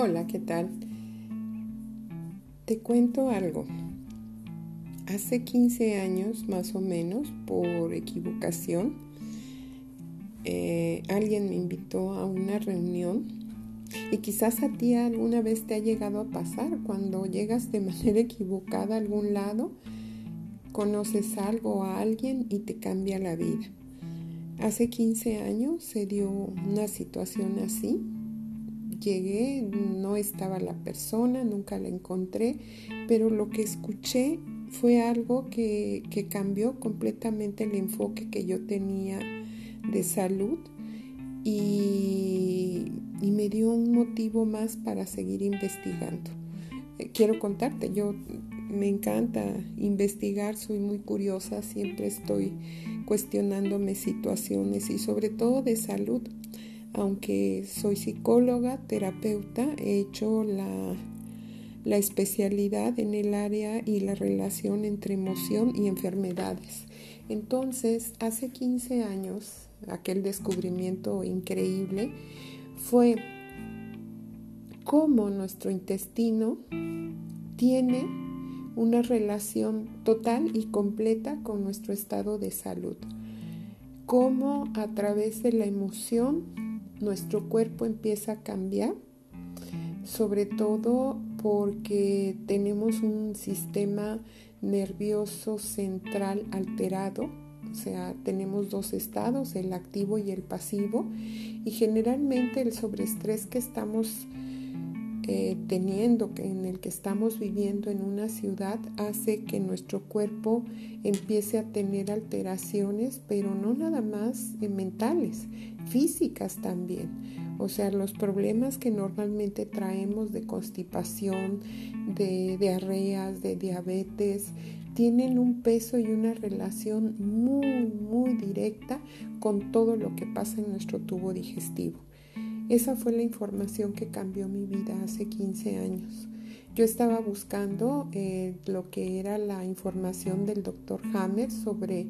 Hola, ¿qué tal? Te cuento algo. Hace 15 años, más o menos, por equivocación, eh, alguien me invitó a una reunión y quizás a ti alguna vez te ha llegado a pasar cuando llegas de manera equivocada a algún lado, conoces algo a alguien y te cambia la vida. Hace 15 años se dio una situación así llegué, no estaba la persona, nunca la encontré, pero lo que escuché fue algo que, cambió completamente el enfoque que yo tenía de salud y, me dio un motivo más para seguir investigando. Eh, quiero contarte, yo me encanta investigar, soy muy curiosa, siempre estoy cuestionándome situaciones y sobre todo de salud aunque soy psicóloga, terapeuta, he hecho la, especialidad en el área y la relación entre emoción y enfermedades. Entonces, hace 15 años, aquel descubrimiento increíble fue cómo nuestro intestino tiene una relación total y completa con nuestro estado de salud. Cómo a través de la emoción nuestro cuerpo empieza a cambiar, sobre todo porque tenemos un sistema nervioso central alterado, o sea, tenemos dos estados, el activo y el pasivo, y generalmente el sobreestrés que estamos eh, teniendo, en el que estamos viviendo en una ciudad, hace que nuestro cuerpo empiece a tener alteraciones, pero no nada más eh, mentales, físicas también. O sea, los problemas que normalmente traemos de constipación, de diarreas, de diabetes, tienen un peso y una relación muy, muy directa con todo lo que pasa en nuestro tubo digestivo. Esa fue la información que cambió mi vida hace 15 años. Yo estaba buscando eh, lo que era la información del doctor Hammer sobre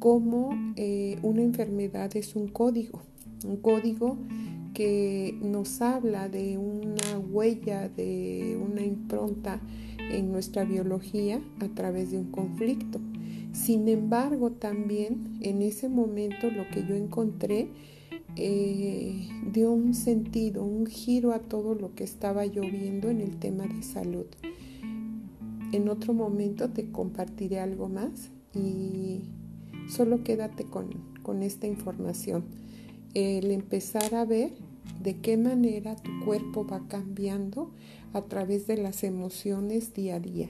cómo eh, una enfermedad es un código, un código que nos habla de una huella, de una impronta en nuestra biología a través de un conflicto. Sin embargo, también en ese momento lo que yo encontré eh, dio un sentido, un giro a todo lo que estaba yo viendo en el tema de salud. En otro momento te compartiré algo más y solo quédate con, con esta información. El empezar a ver de qué manera tu cuerpo va cambiando a través de las emociones día a día.